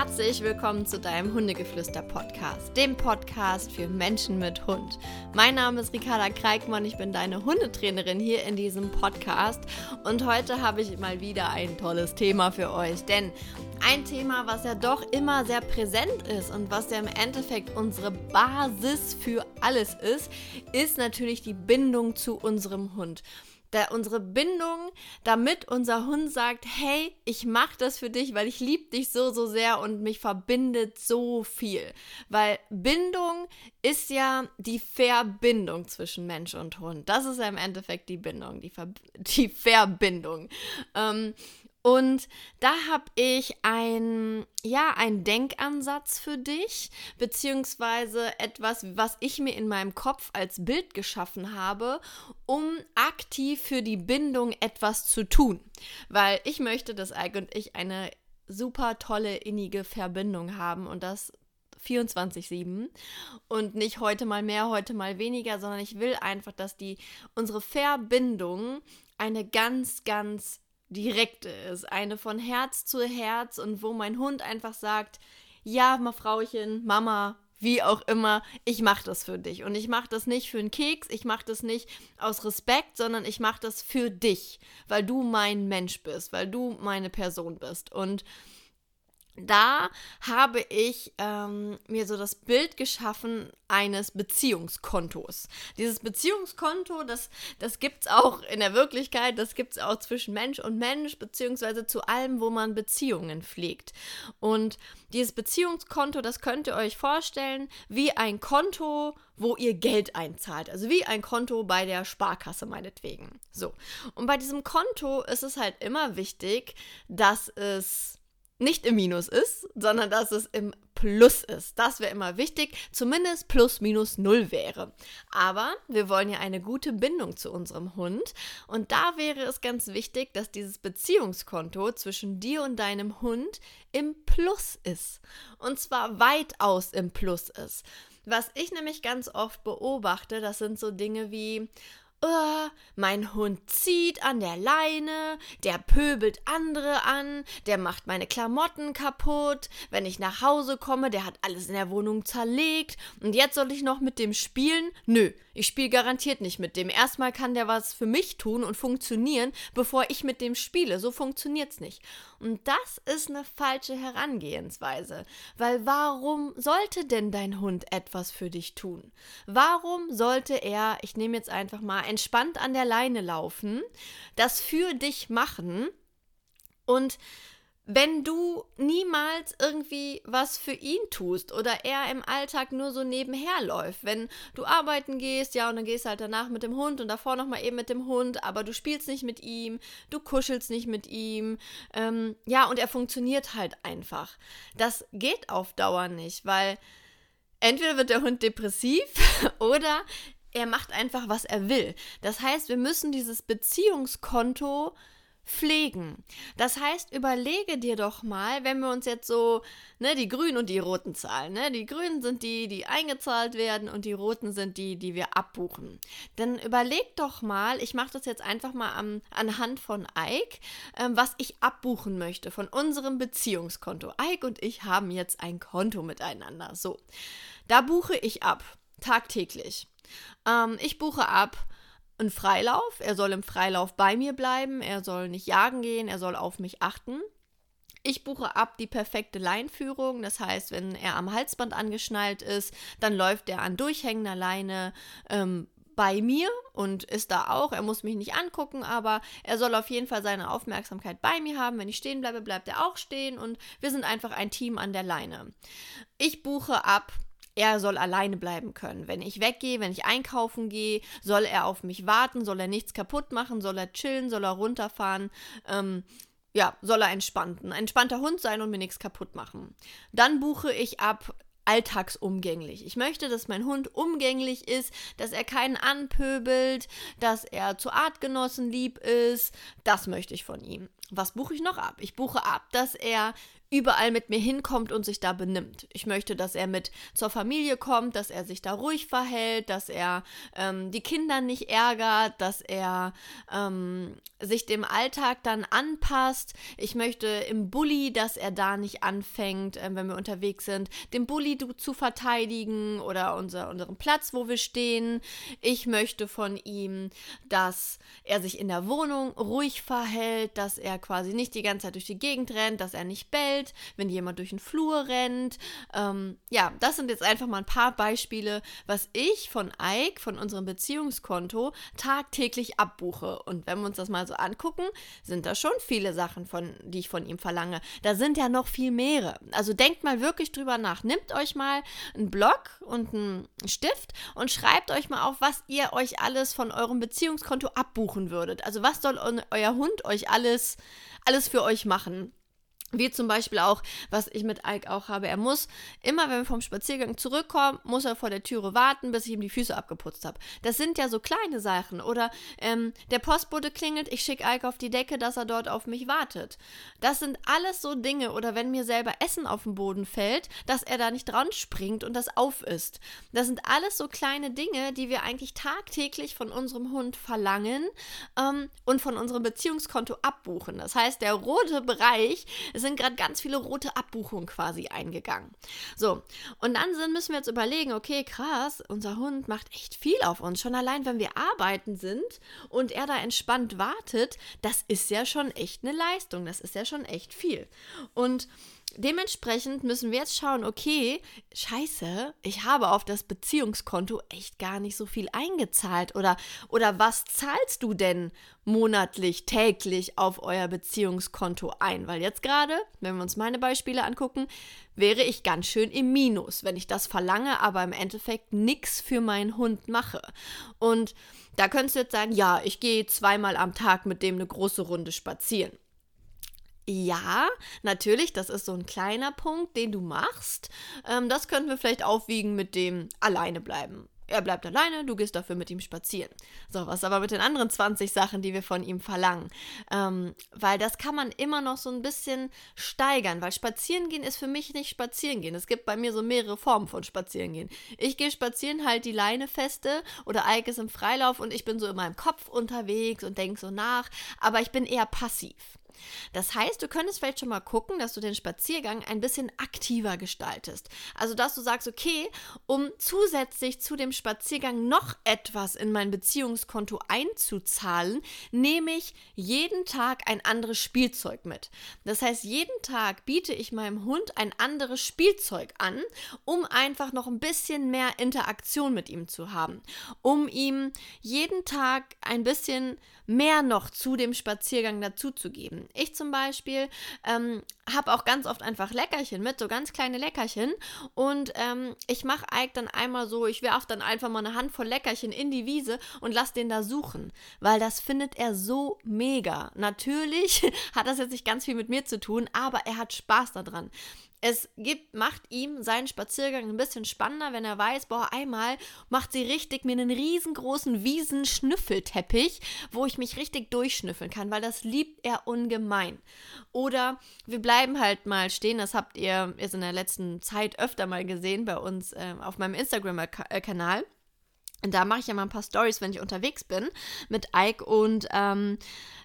herzlich willkommen zu deinem Hundegeflüster-Podcast, dem Podcast für Menschen mit Hund. Mein Name ist Ricarda Kreikmann, ich bin deine Hundetrainerin hier in diesem Podcast und heute habe ich mal wieder ein tolles Thema für euch, denn ein Thema, was ja doch immer sehr präsent ist und was ja im Endeffekt unsere Basis für alles ist, ist natürlich die Bindung zu unserem Hund da unsere Bindung, damit unser Hund sagt, hey, ich mache das für dich, weil ich liebe dich so, so sehr und mich verbindet so viel. Weil Bindung ist ja die Verbindung zwischen Mensch und Hund. Das ist ja im Endeffekt die Bindung, die, Ver die Verbindung. Ähm, und da habe ich ein, ja, einen Denkansatz für dich, beziehungsweise etwas, was ich mir in meinem Kopf als Bild geschaffen habe, um aktiv für die Bindung etwas zu tun. Weil ich möchte, dass Ike und ich eine super tolle, innige Verbindung haben und das 24-7 und nicht heute mal mehr, heute mal weniger, sondern ich will einfach, dass die unsere Verbindung eine ganz, ganz direkte ist, eine von Herz zu Herz und wo mein Hund einfach sagt, ja, mal Frauchen, Mama, wie auch immer, ich mache das für dich. Und ich mache das nicht für einen Keks, ich mache das nicht aus Respekt, sondern ich mache das für dich, weil du mein Mensch bist, weil du meine Person bist. Und da habe ich ähm, mir so das Bild geschaffen eines Beziehungskontos. Dieses Beziehungskonto, das, das gibt es auch in der Wirklichkeit, das gibt es auch zwischen Mensch und Mensch, beziehungsweise zu allem, wo man Beziehungen pflegt. Und dieses Beziehungskonto, das könnt ihr euch vorstellen wie ein Konto, wo ihr Geld einzahlt. Also wie ein Konto bei der Sparkasse meinetwegen. So. Und bei diesem Konto ist es halt immer wichtig, dass es nicht im Minus ist, sondern dass es im Plus ist. Das wäre immer wichtig, zumindest plus minus null wäre. Aber wir wollen ja eine gute Bindung zu unserem Hund und da wäre es ganz wichtig, dass dieses Beziehungskonto zwischen dir und deinem Hund im Plus ist. Und zwar weitaus im Plus ist. Was ich nämlich ganz oft beobachte, das sind so Dinge wie, oh, mein Hund zieht an der Leine, der pöbelt andere an, der macht meine Klamotten kaputt, wenn ich nach Hause komme, der hat alles in der Wohnung zerlegt und jetzt soll ich noch mit dem spielen? Nö, ich spiele garantiert nicht mit dem. Erstmal kann der was für mich tun und funktionieren, bevor ich mit dem spiele. So funktioniert's nicht. Und das ist eine falsche Herangehensweise, weil warum sollte denn dein Hund etwas für dich tun? Warum sollte er, ich nehme jetzt einfach mal entspannt an der Leine laufen, das für dich machen und wenn du niemals irgendwie was für ihn tust oder er im Alltag nur so nebenher läuft, wenn du arbeiten gehst, ja, und dann gehst du halt danach mit dem Hund und davor nochmal eben mit dem Hund, aber du spielst nicht mit ihm, du kuschelst nicht mit ihm, ähm, ja, und er funktioniert halt einfach. Das geht auf Dauer nicht, weil entweder wird der Hund depressiv oder er macht einfach, was er will. Das heißt, wir müssen dieses Beziehungskonto pflegen. Das heißt, überlege dir doch mal, wenn wir uns jetzt so, ne, die grünen und die roten Zahlen, ne, die grünen sind die, die eingezahlt werden und die roten sind die, die wir abbuchen. Dann überleg doch mal, ich mache das jetzt einfach mal am, anhand von Ike, ähm, was ich abbuchen möchte von unserem Beziehungskonto. Ike und ich haben jetzt ein Konto miteinander. So, da buche ich ab, tagtäglich. Ähm, ich buche ab einen Freilauf. Er soll im Freilauf bei mir bleiben. Er soll nicht jagen gehen. Er soll auf mich achten. Ich buche ab die perfekte Leinführung. Das heißt, wenn er am Halsband angeschnallt ist, dann läuft er an durchhängender Leine ähm, bei mir und ist da auch. Er muss mich nicht angucken, aber er soll auf jeden Fall seine Aufmerksamkeit bei mir haben. Wenn ich stehen bleibe, bleibt er auch stehen und wir sind einfach ein Team an der Leine. Ich buche ab er soll alleine bleiben können. Wenn ich weggehe, wenn ich einkaufen gehe, soll er auf mich warten, soll er nichts kaputt machen, soll er chillen, soll er runterfahren. Ähm, ja, soll er entspannt, ein entspannter Hund sein und mir nichts kaputt machen. Dann buche ich ab alltagsumgänglich. Ich möchte, dass mein Hund umgänglich ist, dass er keinen anpöbelt, dass er zu Artgenossen lieb ist. Das möchte ich von ihm. Was buche ich noch ab? Ich buche ab, dass er überall mit mir hinkommt und sich da benimmt. Ich möchte, dass er mit zur Familie kommt, dass er sich da ruhig verhält, dass er ähm, die Kinder nicht ärgert, dass er ähm, sich dem Alltag dann anpasst. Ich möchte im Bulli, dass er da nicht anfängt, äh, wenn wir unterwegs sind, den Bulli zu verteidigen oder unser, unseren Platz, wo wir stehen. Ich möchte von ihm, dass er sich in der Wohnung ruhig verhält, dass er quasi nicht die ganze Zeit durch die Gegend rennt, dass er nicht bellt, wenn jemand durch den Flur rennt. Ähm, ja, das sind jetzt einfach mal ein paar Beispiele, was ich von Ike, von unserem Beziehungskonto, tagtäglich abbuche. Und wenn wir uns das mal so angucken, sind da schon viele Sachen, von, die ich von ihm verlange. Da sind ja noch viel mehr. Also denkt mal wirklich drüber nach. Nehmt euch mal einen Block und einen Stift und schreibt euch mal auf, was ihr euch alles von eurem Beziehungskonto abbuchen würdet. Also was soll euer Hund euch alles, alles für euch machen? Wie zum Beispiel auch, was ich mit Ike auch habe. Er muss immer, wenn wir vom Spaziergang zurückkommen, muss er vor der Türe warten, bis ich ihm die Füße abgeputzt habe. Das sind ja so kleine Sachen. Oder ähm, der Postbote klingelt, ich schicke Ike auf die Decke, dass er dort auf mich wartet. Das sind alles so Dinge. Oder wenn mir selber Essen auf den Boden fällt, dass er da nicht dran springt und das aufisst. Das sind alles so kleine Dinge, die wir eigentlich tagtäglich von unserem Hund verlangen ähm, und von unserem Beziehungskonto abbuchen. Das heißt, der rote Bereich es sind gerade ganz viele rote Abbuchungen quasi eingegangen. So, und dann sind, müssen wir jetzt überlegen, okay, krass, unser Hund macht echt viel auf uns. Schon allein, wenn wir arbeiten sind und er da entspannt wartet, das ist ja schon echt eine Leistung. Das ist ja schon echt viel. Und dementsprechend müssen wir jetzt schauen, okay, scheiße, ich habe auf das Beziehungskonto echt gar nicht so viel eingezahlt. Oder, oder was zahlst du denn monatlich, täglich auf euer Beziehungskonto ein? Weil jetzt gerade, wenn wir uns meine Beispiele angucken, wäre ich ganz schön im Minus, wenn ich das verlange, aber im Endeffekt nichts für meinen Hund mache. Und da könntest du jetzt sagen, ja, ich gehe zweimal am Tag mit dem eine große Runde spazieren. Ja, natürlich, das ist so ein kleiner Punkt, den du machst. Ähm, das könnten wir vielleicht aufwiegen mit dem alleine bleiben. Er bleibt alleine, du gehst dafür mit ihm spazieren. So, was aber mit den anderen 20 Sachen, die wir von ihm verlangen? Ähm, weil das kann man immer noch so ein bisschen steigern, weil spazieren gehen ist für mich nicht spazieren gehen. Es gibt bei mir so mehrere Formen von spazieren gehen. Ich gehe spazieren, halt die Leine feste oder Ike ist im Freilauf und ich bin so in meinem Kopf unterwegs und denke so nach, aber ich bin eher passiv. Das heißt, du könntest vielleicht schon mal gucken, dass du den Spaziergang ein bisschen aktiver gestaltest. Also, dass du sagst, okay, um zusätzlich zu dem Spaziergang noch etwas in mein Beziehungskonto einzuzahlen, nehme ich jeden Tag ein anderes Spielzeug mit. Das heißt, jeden Tag biete ich meinem Hund ein anderes Spielzeug an, um einfach noch ein bisschen mehr Interaktion mit ihm zu haben, um ihm jeden Tag ein bisschen mehr noch zu dem Spaziergang dazuzugeben. Ich zum Beispiel ähm, habe auch ganz oft einfach Leckerchen mit, so ganz kleine Leckerchen. Und ähm, ich mache Ike dann einmal so, ich werfe dann einfach mal eine Handvoll Leckerchen in die Wiese und lasse den da suchen. Weil das findet er so mega. Natürlich hat das jetzt nicht ganz viel mit mir zu tun, aber er hat Spaß daran es gibt, macht ihm seinen Spaziergang ein bisschen spannender, wenn er weiß, boah, einmal macht sie richtig mir einen riesengroßen Wiesenschnüffelteppich, wo ich mich richtig durchschnüffeln kann, weil das liebt er ungemein. Oder wir bleiben halt mal stehen, das habt ihr jetzt in der letzten Zeit öfter mal gesehen bei uns äh, auf meinem Instagram-Kanal. Da mache ich ja mal ein paar Stories, wenn ich unterwegs bin mit Ike und ähm,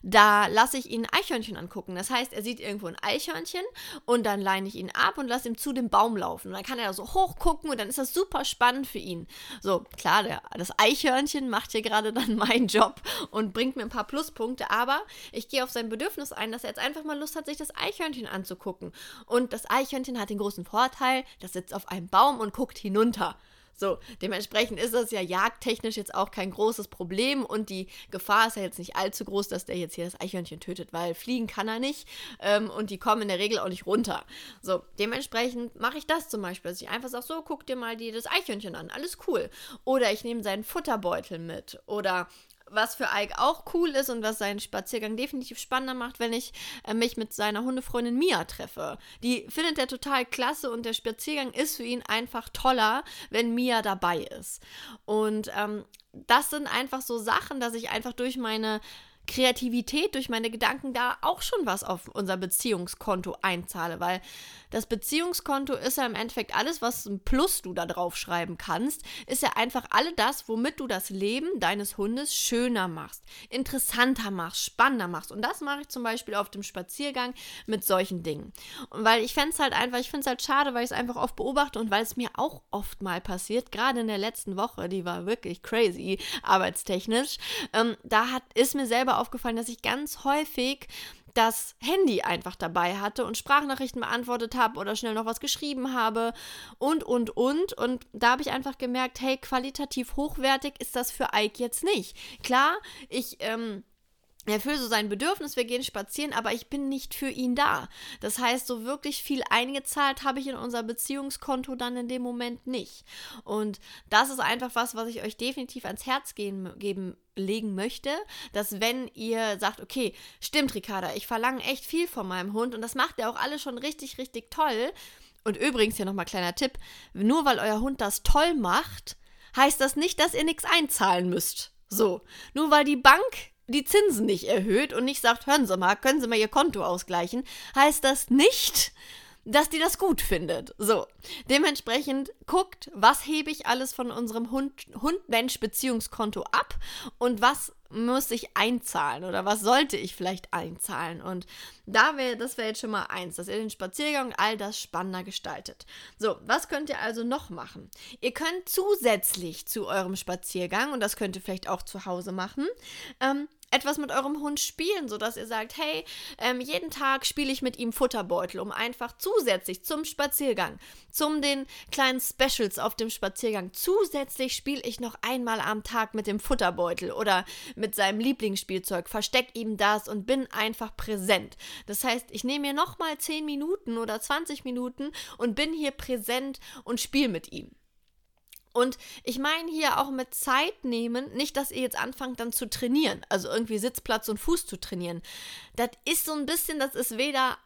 da lasse ich ihn Eichhörnchen angucken. Das heißt, er sieht irgendwo ein Eichhörnchen und dann leine ich ihn ab und lasse ihn zu dem Baum laufen. Und dann kann er da so hoch gucken und dann ist das super spannend für ihn. So, klar, der, das Eichhörnchen macht hier gerade dann meinen Job und bringt mir ein paar Pluspunkte, aber ich gehe auf sein Bedürfnis ein, dass er jetzt einfach mal Lust hat, sich das Eichhörnchen anzugucken. Und das Eichhörnchen hat den großen Vorteil, das sitzt auf einem Baum und guckt hinunter. So, dementsprechend ist das ja jagdtechnisch jetzt auch kein großes Problem und die Gefahr ist ja jetzt nicht allzu groß, dass der jetzt hier das Eichhörnchen tötet, weil fliegen kann er nicht ähm, und die kommen in der Regel auch nicht runter. So, dementsprechend mache ich das zum Beispiel, dass ich einfach sage, so, guck dir mal die, das Eichhörnchen an, alles cool. Oder ich nehme seinen Futterbeutel mit oder was für Ike auch cool ist und was seinen Spaziergang definitiv spannender macht, wenn ich äh, mich mit seiner Hundefreundin Mia treffe. Die findet er total klasse und der Spaziergang ist für ihn einfach toller, wenn Mia dabei ist. Und ähm, das sind einfach so Sachen, dass ich einfach durch meine Kreativität, durch meine Gedanken da auch schon was auf unser Beziehungskonto einzahle, weil das Beziehungskonto ist ja im Endeffekt alles, was ein Plus du da drauf schreiben kannst, ist ja einfach alle das, womit du das Leben deines Hundes schöner machst, interessanter machst, spannender machst. Und das mache ich zum Beispiel auf dem Spaziergang mit solchen Dingen. Und weil ich fände es halt einfach, ich finde es halt schade, weil ich es einfach oft beobachte und weil es mir auch oft mal passiert, gerade in der letzten Woche, die war wirklich crazy, arbeitstechnisch, ähm, da hat, ist mir selber aufgefallen, dass ich ganz häufig das Handy einfach dabei hatte und Sprachnachrichten beantwortet habe oder schnell noch was geschrieben habe und, und, und. Und da habe ich einfach gemerkt, hey, qualitativ hochwertig ist das für Ike jetzt nicht. Klar, ich, ähm, erfülle so sein Bedürfnis, wir gehen spazieren, aber ich bin nicht für ihn da. Das heißt, so wirklich viel eingezahlt habe ich in unser Beziehungskonto dann in dem Moment nicht. Und das ist einfach was, was ich euch definitiv ans Herz gehen, geben legen möchte, dass wenn ihr sagt, okay, stimmt, Ricarda, ich verlange echt viel von meinem Hund und das macht er auch alle schon richtig, richtig toll. Und übrigens hier nochmal kleiner Tipp, nur weil euer Hund das toll macht, heißt das nicht, dass ihr nichts einzahlen müsst. So, nur weil die Bank die Zinsen nicht erhöht und nicht sagt, hören Sie mal, können Sie mal Ihr Konto ausgleichen, heißt das nicht, dass die das gut findet. So, dementsprechend guckt, was hebe ich alles von unserem Hund-Mensch-Beziehungskonto ab und was muss ich einzahlen oder was sollte ich vielleicht einzahlen? Und da wäre, das wäre jetzt schon mal eins, dass ihr den Spaziergang all das spannender gestaltet. So, was könnt ihr also noch machen? Ihr könnt zusätzlich zu eurem Spaziergang, und das könnt ihr vielleicht auch zu Hause machen, ähm, etwas mit eurem Hund spielen, sodass ihr sagt, hey, ähm, jeden Tag spiele ich mit ihm Futterbeutel, um einfach zusätzlich zum Spaziergang, zum den kleinen Specials auf dem Spaziergang, zusätzlich spiele ich noch einmal am Tag mit dem Futterbeutel oder mit seinem Lieblingsspielzeug, versteck ihm das und bin einfach präsent. Das heißt, ich nehme mir nochmal 10 Minuten oder 20 Minuten und bin hier präsent und spiele mit ihm. Und ich meine hier auch mit Zeit nehmen, nicht, dass ihr jetzt anfangt dann zu trainieren, also irgendwie Sitzplatz und Fuß zu trainieren. Das ist so ein bisschen, das ist weder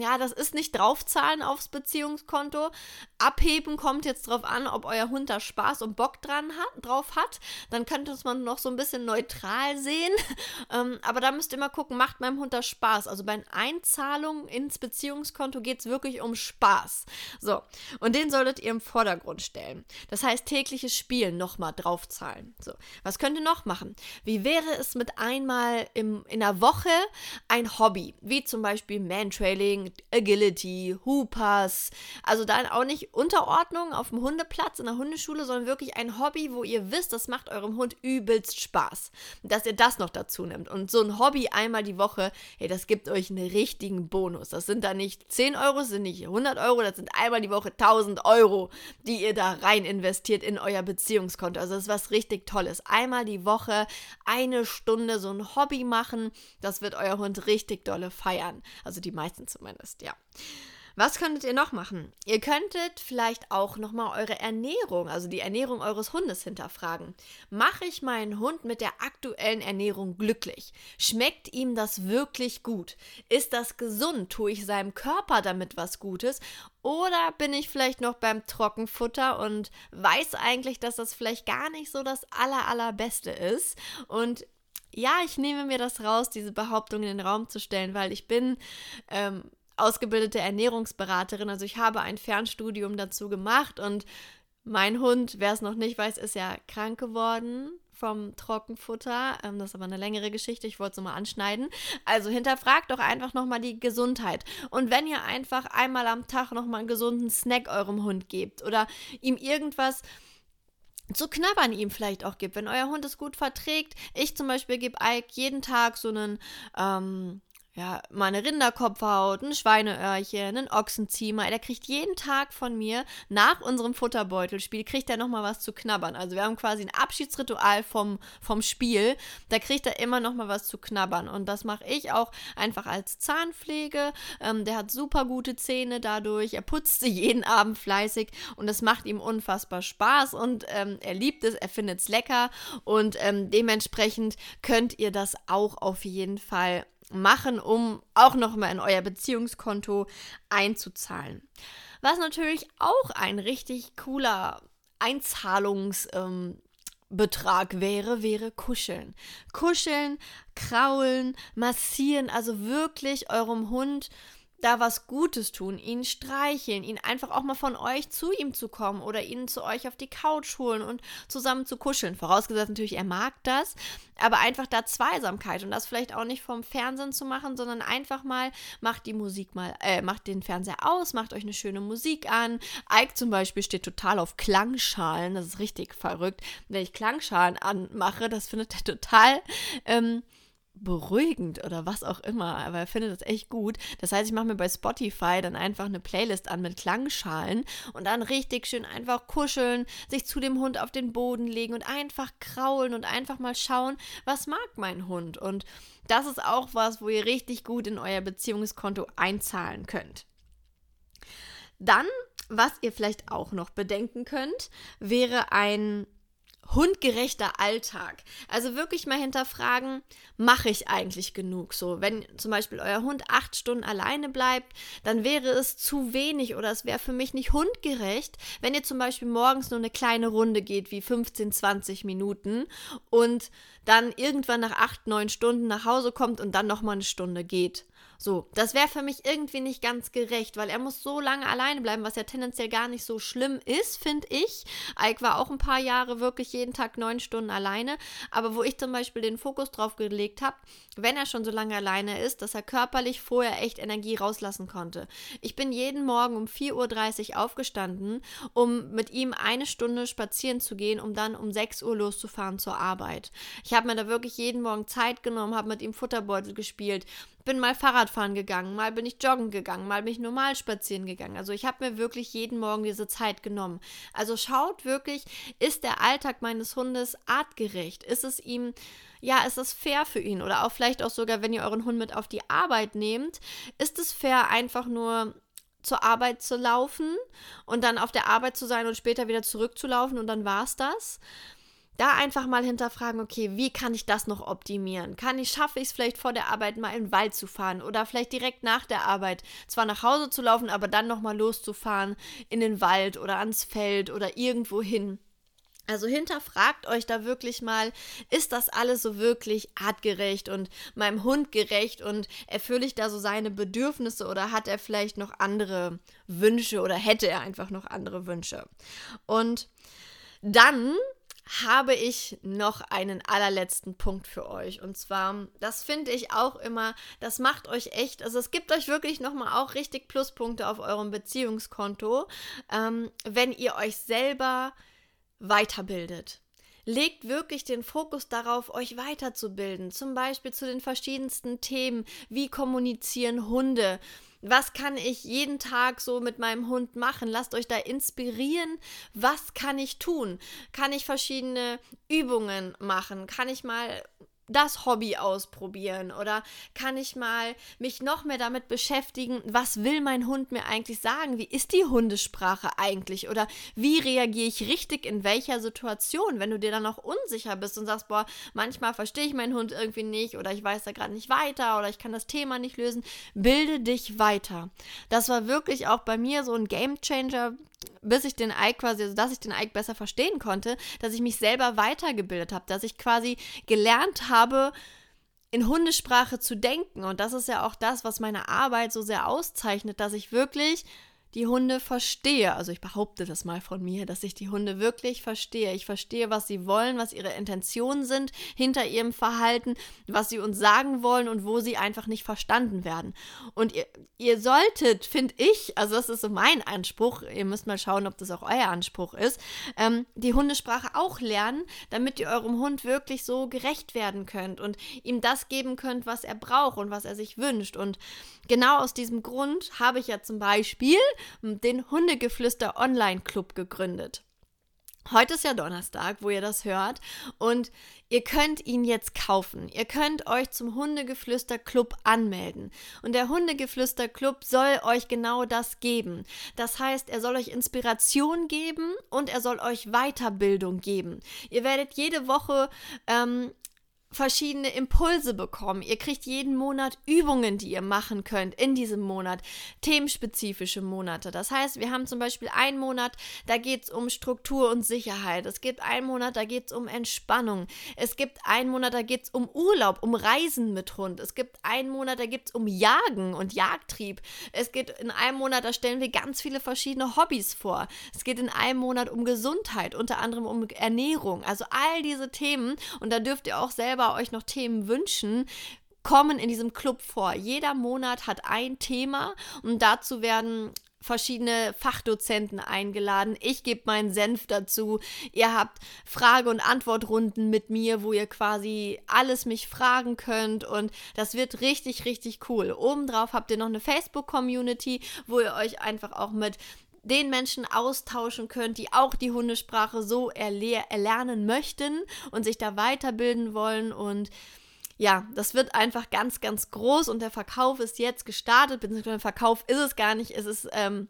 ja, das ist nicht draufzahlen aufs Beziehungskonto. Abheben kommt jetzt drauf an, ob euer Hund da Spaß und Bock dran hat, drauf hat. Dann könnte es man noch so ein bisschen neutral sehen. ähm, aber da müsst ihr immer gucken, macht meinem Hund das Spaß? Also bei Einzahlungen ins Beziehungskonto geht es wirklich um Spaß. So, und den solltet ihr im Vordergrund stellen. Das heißt, tägliches Spielen nochmal draufzahlen. So, was könnt ihr noch machen? Wie wäre es mit einmal im, in der Woche ein Hobby, wie zum Beispiel Mantrailing, Agility, Hoopers. Also dann auch nicht Unterordnung auf dem Hundeplatz in der Hundeschule, sondern wirklich ein Hobby, wo ihr wisst, das macht eurem Hund übelst Spaß. Dass ihr das noch dazu nehmt. Und so ein Hobby einmal die Woche, hey, das gibt euch einen richtigen Bonus. Das sind dann nicht 10 Euro, das sind nicht 100 Euro, das sind einmal die Woche 1000 Euro, die ihr da rein investiert in euer Beziehungskonto. Also das ist was richtig Tolles. Einmal die Woche eine Stunde so ein Hobby machen, das wird euer Hund richtig dolle feiern. Also die meisten zumindest zumindest, ja. Was könntet ihr noch machen? Ihr könntet vielleicht auch nochmal eure Ernährung, also die Ernährung eures Hundes hinterfragen. Mache ich meinen Hund mit der aktuellen Ernährung glücklich? Schmeckt ihm das wirklich gut? Ist das gesund? Tue ich seinem Körper damit was Gutes? Oder bin ich vielleicht noch beim Trockenfutter und weiß eigentlich, dass das vielleicht gar nicht so das aller, allerbeste ist? Und ja, ich nehme mir das raus, diese Behauptung in den Raum zu stellen, weil ich bin ähm, ausgebildete Ernährungsberaterin. Also ich habe ein Fernstudium dazu gemacht und mein Hund, wer es noch nicht weiß, ist ja krank geworden vom Trockenfutter. Ähm, das ist aber eine längere Geschichte, ich wollte es nur mal anschneiden. Also hinterfragt doch einfach nochmal die Gesundheit. Und wenn ihr einfach einmal am Tag nochmal einen gesunden Snack eurem Hund gebt oder ihm irgendwas zu knabbern ihm vielleicht auch gibt, wenn euer Hund es gut verträgt. Ich zum Beispiel gebe Ike jeden Tag so einen ähm, ja, mal eine Rinderkopfhaut, ein Schweineöhrchen, ein Ochsenziemer. Der kriegt jeden Tag von mir nach unserem Futterbeutelspiel, kriegt er nochmal was zu knabbern. Also wir haben quasi ein Abschiedsritual vom, vom Spiel. Da kriegt er immer nochmal was zu knabbern. Und das mache ich auch einfach als Zahnpflege. Ähm, der hat super gute Zähne dadurch. Er putzt sie jeden Abend fleißig und das macht ihm unfassbar Spaß und ähm, er liebt es, er findet es lecker und ähm, dementsprechend könnt ihr das auch auf jeden Fall machen, um auch nochmal in euer Beziehungskonto einzuzahlen. Was natürlich auch ein richtig cooler Einzahlungs- ähm, wäre, wäre kuscheln. Kuscheln, kraulen, massieren, also wirklich eurem Hund da was Gutes tun, ihn streicheln, ihn einfach auch mal von euch zu ihm zu kommen oder ihn zu euch auf die Couch holen und zusammen zu kuscheln. Vorausgesetzt natürlich, er mag das, aber einfach da Zweisamkeit und das vielleicht auch nicht vom Fernsehen zu machen, sondern einfach mal macht die Musik mal, äh, macht den Fernseher aus, macht euch eine schöne Musik an. Ike zum Beispiel steht total auf Klangschalen, das ist richtig verrückt. Wenn ich Klangschalen anmache, das findet er total. Ähm, beruhigend oder was auch immer, aber er findet das echt gut. Das heißt, ich mache mir bei Spotify dann einfach eine Playlist an mit Klangschalen und dann richtig schön einfach kuscheln, sich zu dem Hund auf den Boden legen und einfach kraulen und einfach mal schauen, was mag mein Hund. Und das ist auch was, wo ihr richtig gut in euer Beziehungskonto einzahlen könnt. Dann, was ihr vielleicht auch noch bedenken könnt, wäre ein hundgerechter Alltag. Also wirklich mal hinterfragen, mache ich eigentlich genug? So, wenn zum Beispiel euer Hund acht Stunden alleine bleibt, dann wäre es zu wenig oder es wäre für mich nicht hundgerecht, wenn ihr zum Beispiel morgens nur eine kleine Runde geht, wie 15, 20 Minuten und dann irgendwann nach acht, neun Stunden nach Hause kommt und dann nochmal eine Stunde geht. So, das wäre für mich irgendwie nicht ganz gerecht, weil er muss so lange alleine bleiben, was ja tendenziell gar nicht so schlimm ist, finde ich. Ike war auch ein paar Jahre wirklich jeden Tag neun Stunden alleine, aber wo ich zum Beispiel den Fokus drauf gelegt habe, wenn er schon so lange alleine ist, dass er körperlich vorher echt Energie rauslassen konnte. Ich bin jeden Morgen um 4.30 Uhr aufgestanden, um mit ihm eine Stunde spazieren zu gehen, um dann um 6 Uhr loszufahren zur Arbeit. Ich habe mir da wirklich jeden Morgen Zeit genommen, habe mit ihm Futterbeutel gespielt, bin mal Fahrradfahren gegangen, mal bin ich joggen gegangen, mal bin ich normal spazieren gegangen. Also ich habe mir wirklich jeden Morgen diese Zeit genommen. Also schaut wirklich, ist der Alltag meines Hundes artgerecht? Ist es ihm ja, ist es fair für ihn? Oder auch vielleicht auch sogar, wenn ihr euren Hund mit auf die Arbeit nehmt, ist es fair, einfach nur zur Arbeit zu laufen und dann auf der Arbeit zu sein und später wieder zurückzulaufen und dann war es das? Da einfach mal hinterfragen, okay, wie kann ich das noch optimieren? Kann ich, schaffe ich es vielleicht vor der Arbeit mal in den Wald zu fahren oder vielleicht direkt nach der Arbeit zwar nach Hause zu laufen, aber dann nochmal loszufahren in den Wald oder ans Feld oder irgendwo hin. Also hinterfragt euch da wirklich mal, ist das alles so wirklich artgerecht und meinem Hund gerecht und erfülle ich da so seine Bedürfnisse oder hat er vielleicht noch andere Wünsche oder hätte er einfach noch andere Wünsche? Und dann habe ich noch einen allerletzten Punkt für euch. Und zwar, das finde ich auch immer, das macht euch echt, also es gibt euch wirklich nochmal auch richtig Pluspunkte auf eurem Beziehungskonto, ähm, wenn ihr euch selber weiterbildet. Legt wirklich den Fokus darauf, euch weiterzubilden. Zum Beispiel zu den verschiedensten Themen. Wie kommunizieren Hunde? Was kann ich jeden Tag so mit meinem Hund machen? Lasst euch da inspirieren. Was kann ich tun? Kann ich verschiedene Übungen machen? Kann ich mal das Hobby ausprobieren oder kann ich mal mich noch mehr damit beschäftigen, was will mein Hund mir eigentlich sagen? Wie ist die Hundesprache eigentlich oder wie reagiere ich richtig in welcher Situation, wenn du dir dann noch unsicher bist und sagst, boah, manchmal verstehe ich meinen Hund irgendwie nicht oder ich weiß da gerade nicht weiter oder ich kann das Thema nicht lösen, bilde dich weiter. Das war wirklich auch bei mir so ein Game Changer bis ich den Ike quasi, also dass ich den Ike besser verstehen konnte, dass ich mich selber weitergebildet habe, dass ich quasi gelernt habe, in Hundesprache zu denken. Und das ist ja auch das, was meine Arbeit so sehr auszeichnet, dass ich wirklich die Hunde verstehe. Also ich behaupte das mal von mir, dass ich die Hunde wirklich verstehe. Ich verstehe, was sie wollen, was ihre Intentionen sind hinter ihrem Verhalten, was sie uns sagen wollen und wo sie einfach nicht verstanden werden. Und ihr, ihr solltet, finde ich, also das ist so mein Anspruch, ihr müsst mal schauen, ob das auch euer Anspruch ist, ähm, die Hundesprache auch lernen, damit ihr eurem Hund wirklich so gerecht werden könnt und ihm das geben könnt, was er braucht und was er sich wünscht. Und genau aus diesem Grund habe ich ja zum Beispiel den Hundegeflüster Online Club gegründet. Heute ist ja Donnerstag, wo ihr das hört und ihr könnt ihn jetzt kaufen. Ihr könnt euch zum Hundegeflüster Club anmelden und der Hundegeflüster Club soll euch genau das geben. Das heißt, er soll euch Inspiration geben und er soll euch Weiterbildung geben. Ihr werdet jede Woche ähm, verschiedene Impulse bekommen. Ihr kriegt jeden Monat Übungen, die ihr machen könnt in diesem Monat. Themenspezifische Monate. Das heißt, wir haben zum Beispiel einen Monat, da geht es um Struktur und Sicherheit. Es gibt einen Monat, da geht es um Entspannung. Es gibt einen Monat, da geht es um Urlaub, um Reisen mit Hund. Es gibt einen Monat, da geht es um Jagen und Jagdtrieb. Es geht in einem Monat, da stellen wir ganz viele verschiedene Hobbys vor. Es geht in einem Monat um Gesundheit, unter anderem um Ernährung. Also all diese Themen. Und da dürft ihr auch selber selber euch noch Themen wünschen, kommen in diesem Club vor. Jeder Monat hat ein Thema und dazu werden verschiedene Fachdozenten eingeladen. Ich gebe meinen Senf dazu. Ihr habt Frage- und Antwortrunden mit mir, wo ihr quasi alles mich fragen könnt und das wird richtig, richtig cool. Obendrauf habt ihr noch eine Facebook-Community, wo ihr euch einfach auch mit den Menschen austauschen könnt, die auch die Hundesprache so erlernen möchten und sich da weiterbilden wollen. Und ja, das wird einfach ganz, ganz groß und der Verkauf ist jetzt gestartet, beziehungsweise Verkauf ist es gar nicht, es ist ähm,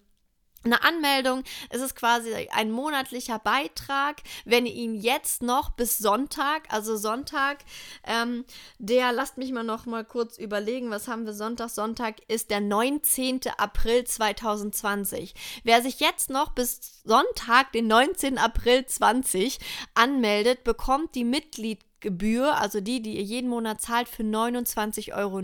eine Anmeldung. Es ist quasi ein monatlicher Beitrag. Wenn ihr ihn jetzt noch bis Sonntag, also Sonntag, ähm, der, lasst mich mal noch mal kurz überlegen, was haben wir Sonntag? Sonntag ist der 19. April 2020. Wer sich jetzt noch bis Sonntag, den 19. April 20 anmeldet, bekommt die Mitglied Gebühr, also die, die ihr jeden Monat zahlt, für 29,90 Euro.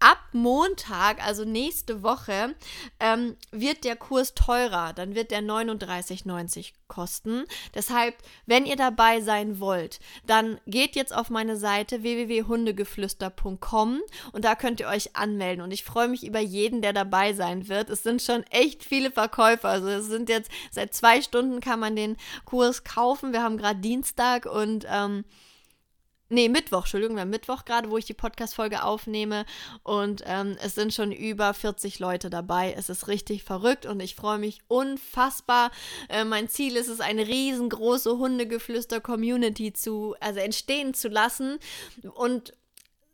Ab Montag, also nächste Woche, ähm, wird der Kurs teurer. Dann wird der 39,90 kosten. Deshalb, wenn ihr dabei sein wollt, dann geht jetzt auf meine Seite www.hundegeflüster.com und da könnt ihr euch anmelden. Und ich freue mich über jeden, der dabei sein wird. Es sind schon echt viele Verkäufer. Also es sind jetzt seit zwei Stunden kann man den Kurs kaufen. Wir haben gerade Dienstag und ähm, Nee, Mittwoch, Entschuldigung, wir haben Mittwoch gerade, wo ich die Podcast-Folge aufnehme. Und ähm, es sind schon über 40 Leute dabei. Es ist richtig verrückt und ich freue mich unfassbar. Äh, mein Ziel ist es, eine riesengroße Hundegeflüster-Community zu, also entstehen zu lassen. Und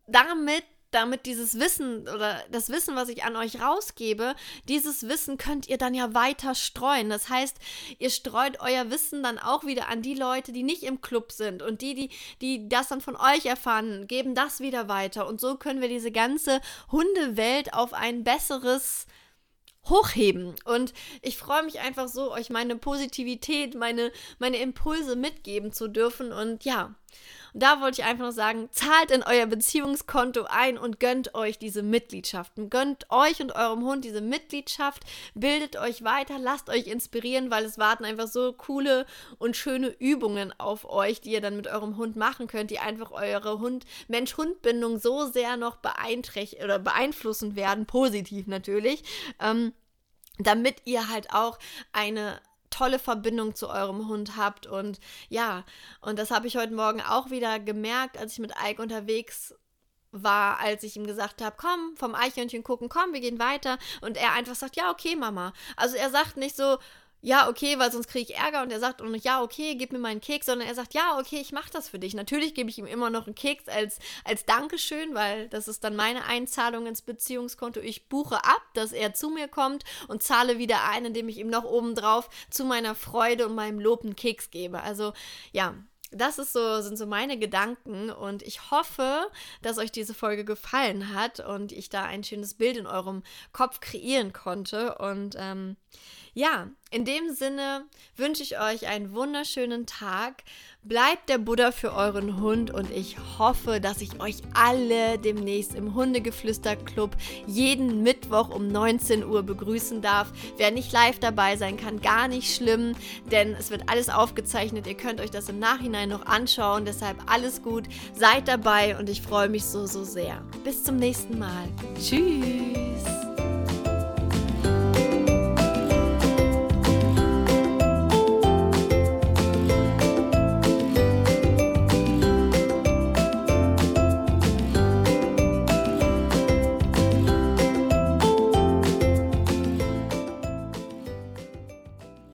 damit damit dieses Wissen oder das Wissen, was ich an euch rausgebe, dieses Wissen könnt ihr dann ja weiter streuen. Das heißt, ihr streut euer Wissen dann auch wieder an die Leute, die nicht im Club sind und die, die, die das dann von euch erfahren, geben das wieder weiter. Und so können wir diese ganze Hundewelt auf ein besseres hochheben. Und ich freue mich einfach so, euch meine Positivität, meine, meine Impulse mitgeben zu dürfen. Und ja, und da wollte ich einfach noch sagen, zahlt in euer Beziehungskonto ein und gönnt euch diese Mitgliedschaften. Gönnt euch und eurem Hund diese Mitgliedschaft, bildet euch weiter, lasst euch inspirieren, weil es warten einfach so coole und schöne Übungen auf euch, die ihr dann mit eurem Hund machen könnt, die einfach eure Hund Mensch-Hund-Bindung so sehr noch beeinträchtigen oder beeinflussen werden, positiv natürlich. Ähm, damit ihr halt auch eine tolle Verbindung zu eurem Hund habt. Und ja, und das habe ich heute Morgen auch wieder gemerkt, als ich mit Ike unterwegs war, als ich ihm gesagt habe, komm, vom Eichhörnchen gucken, komm, wir gehen weiter. Und er einfach sagt, ja, okay, Mama. Also er sagt nicht so, ja, okay, weil sonst kriege ich Ärger und er sagt nicht, ja, okay, gib mir meinen Keks, sondern er sagt, ja, okay, ich mache das für dich. Natürlich gebe ich ihm immer noch einen Keks als, als Dankeschön, weil das ist dann meine Einzahlung ins Beziehungskonto. Ich buche ab, dass er zu mir kommt und zahle wieder ein, indem ich ihm noch obendrauf zu meiner Freude und meinem Lob einen Keks gebe. Also, ja, das ist so, sind so meine Gedanken und ich hoffe, dass euch diese Folge gefallen hat und ich da ein schönes Bild in eurem Kopf kreieren konnte. Und ähm, ja, in dem Sinne wünsche ich euch einen wunderschönen Tag. Bleibt der Buddha für euren Hund und ich hoffe, dass ich euch alle demnächst im Hundegeflüster-Club jeden Mittwoch um 19 Uhr begrüßen darf. Wer nicht live dabei sein kann, gar nicht schlimm, denn es wird alles aufgezeichnet. Ihr könnt euch das im Nachhinein noch anschauen. Deshalb alles gut, seid dabei und ich freue mich so, so sehr. Bis zum nächsten Mal. Tschüss.